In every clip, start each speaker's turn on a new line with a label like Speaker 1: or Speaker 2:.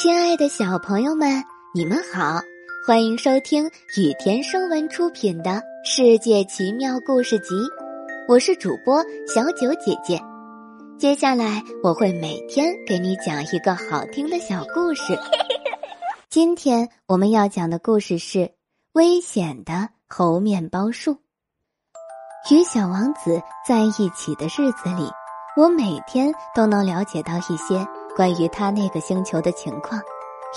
Speaker 1: 亲爱的小朋友们，你们好，欢迎收听雨田声文出品的《世界奇妙故事集》，我是主播小九姐姐。接下来我会每天给你讲一个好听的小故事。今天我们要讲的故事是《危险的猴面包树》。与小王子在一起的日子里，我每天都能了解到一些。关于他那个星球的情况，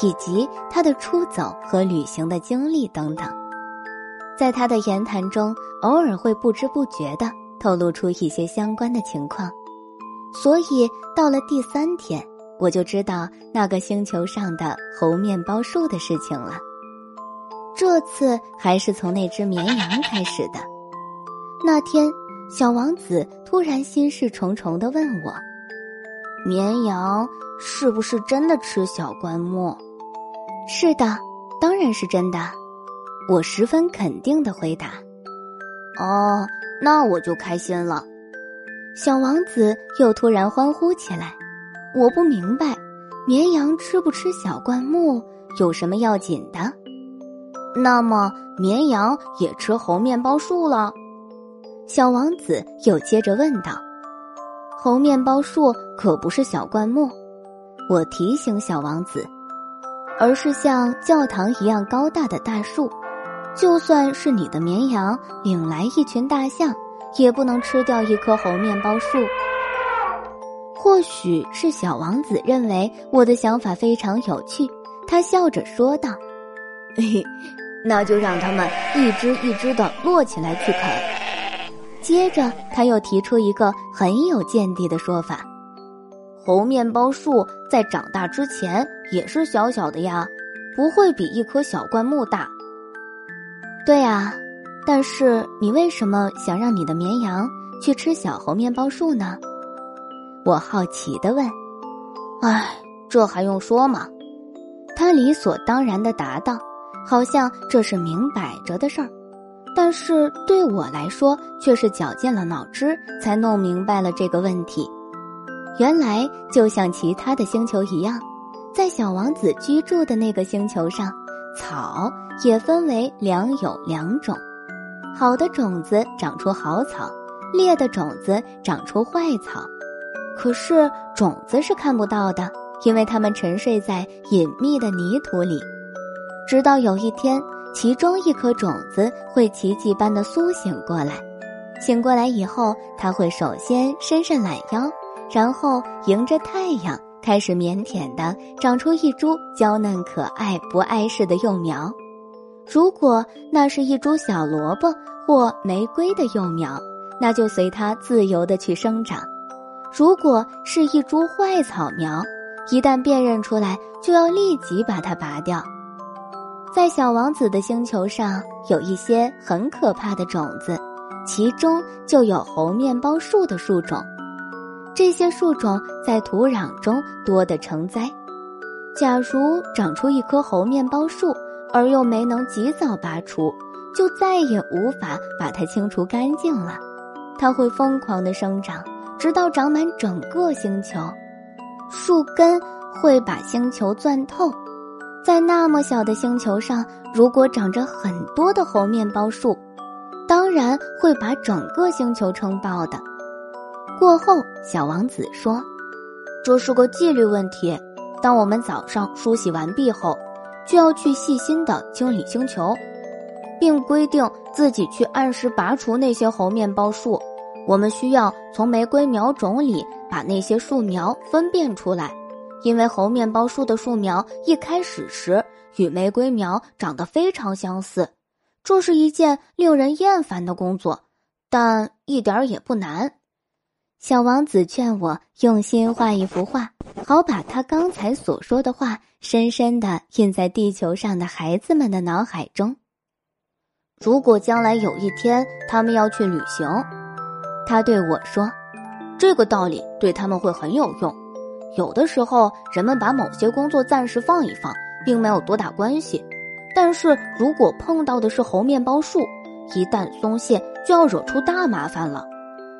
Speaker 1: 以及他的出走和旅行的经历等等，在他的言谈中，偶尔会不知不觉地透露出一些相关的情况。所以到了第三天，我就知道那个星球上的猴面包树的事情了。这次还是从那只绵羊开始的。那天，小王子突然心事重重地问我：“
Speaker 2: 绵羊？”是不是真的吃小灌木？
Speaker 1: 是的，当然是真的。我十分肯定的回答。
Speaker 2: 哦，那我就开心了。
Speaker 1: 小王子又突然欢呼起来。我不明白，绵羊吃不吃小灌木有什么要紧的？
Speaker 2: 那么绵羊也吃猴面包树了？
Speaker 1: 小王子又接着问道。猴面包树可不是小灌木。我提醒小王子，而是像教堂一样高大的大树，就算是你的绵羊领来一群大象，也不能吃掉一棵猴面包树。或许是小王子认为我的想法非常有趣，他笑着说道：“
Speaker 2: 嘿，那就让他们一只一只的摞起来去啃。”
Speaker 1: 接着他又提出一个很有见地的说法。
Speaker 2: 猴面包树在长大之前也是小小的呀，不会比一棵小灌木大。
Speaker 1: 对啊，但是你为什么想让你的绵羊去吃小猴面包树呢？我好奇的问。
Speaker 2: 唉，这还用说吗？
Speaker 1: 他理所当然的答道，好像这是明摆着的事儿。但是对我来说，却是绞尽了脑汁才弄明白了这个问题。原来就像其他的星球一样，在小王子居住的那个星球上，草也分为良有两种：好的种子长出好草，劣的种子长出坏草。可是种子是看不到的，因为它们沉睡在隐秘的泥土里。直到有一天，其中一颗种子会奇迹般的苏醒过来。醒过来以后，它会首先伸伸懒腰。然后迎着太阳，开始腼腆地长出一株娇嫩可爱、不碍事的幼苗。如果那是一株小萝卜或玫瑰的幼苗，那就随它自由地去生长；如果是一株坏草苗，一旦辨认出来，就要立即把它拔掉。在小王子的星球上，有一些很可怕的种子，其中就有猴面包树的树种。这些树种在土壤中多得成灾。假如长出一棵猴面包树，而又没能及早拔除，就再也无法把它清除干净了。它会疯狂的生长，直到长满整个星球。树根会把星球钻透。在那么小的星球上，如果长着很多的猴面包树，当然会把整个星球撑爆的。过后，小王子说：“
Speaker 2: 这是个纪律问题。当我们早上梳洗完毕后，就要去细心的清理星球，并规定自己去按时拔除那些猴面包树。我们需要从玫瑰苗种里把那些树苗分辨出来，因为猴面包树的树苗一开始时与玫瑰苗长得非常相似。这是一件令人厌烦的工作，但一点也不难。”
Speaker 1: 小王子劝我用心画一幅画，好把他刚才所说的话深深的印在地球上的孩子们的脑海中。
Speaker 2: 如果将来有一天他们要去旅行，他对我说：“这个道理对他们会很有用。有的时候，人们把某些工作暂时放一放，并没有多大关系；但是如果碰到的是猴面包树，一旦松懈，就要惹出大麻烦了。”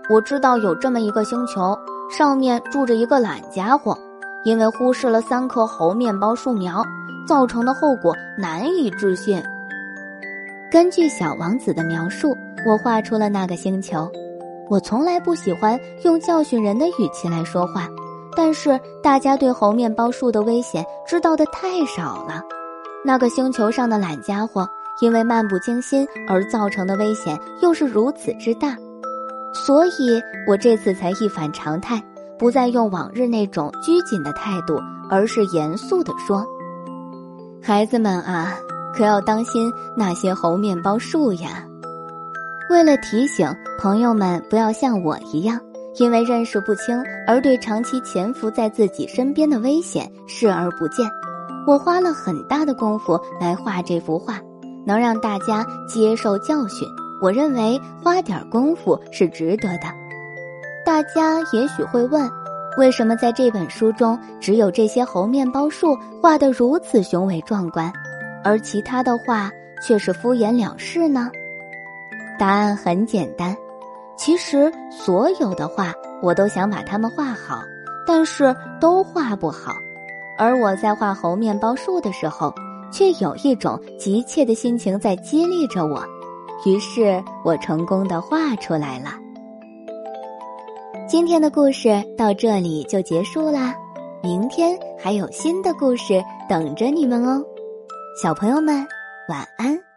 Speaker 2: 我知道有这么一个星球，上面住着一个懒家伙，因为忽视了三棵猴面包树苗，造成的后果难以置信。
Speaker 1: 根据小王子的描述，我画出了那个星球。我从来不喜欢用教训人的语气来说话，但是大家对猴面包树的危险知道的太少了。那个星球上的懒家伙因为漫不经心而造成的危险又是如此之大，所以我这次才一反常态，不再用往日那种拘谨的态度，而是严肃地说：“孩子们啊，可要当心那些猴面包树呀。”为了提醒朋友们不要像我一样，因为认识不清而对长期潜伏在自己身边的危险视而不见，我花了很大的功夫来画这幅画，能让大家接受教训。我认为花点功夫是值得的。大家也许会问，为什么在这本书中只有这些猴面包树画得如此雄伟壮观，而其他的画却是敷衍了事呢？答案很简单，其实所有的画我都想把它们画好，但是都画不好。而我在画猴面包树的时候，却有一种急切的心情在激励着我，于是我成功的画出来了。今天的故事到这里就结束啦，明天还有新的故事等着你们哦，小朋友们晚安。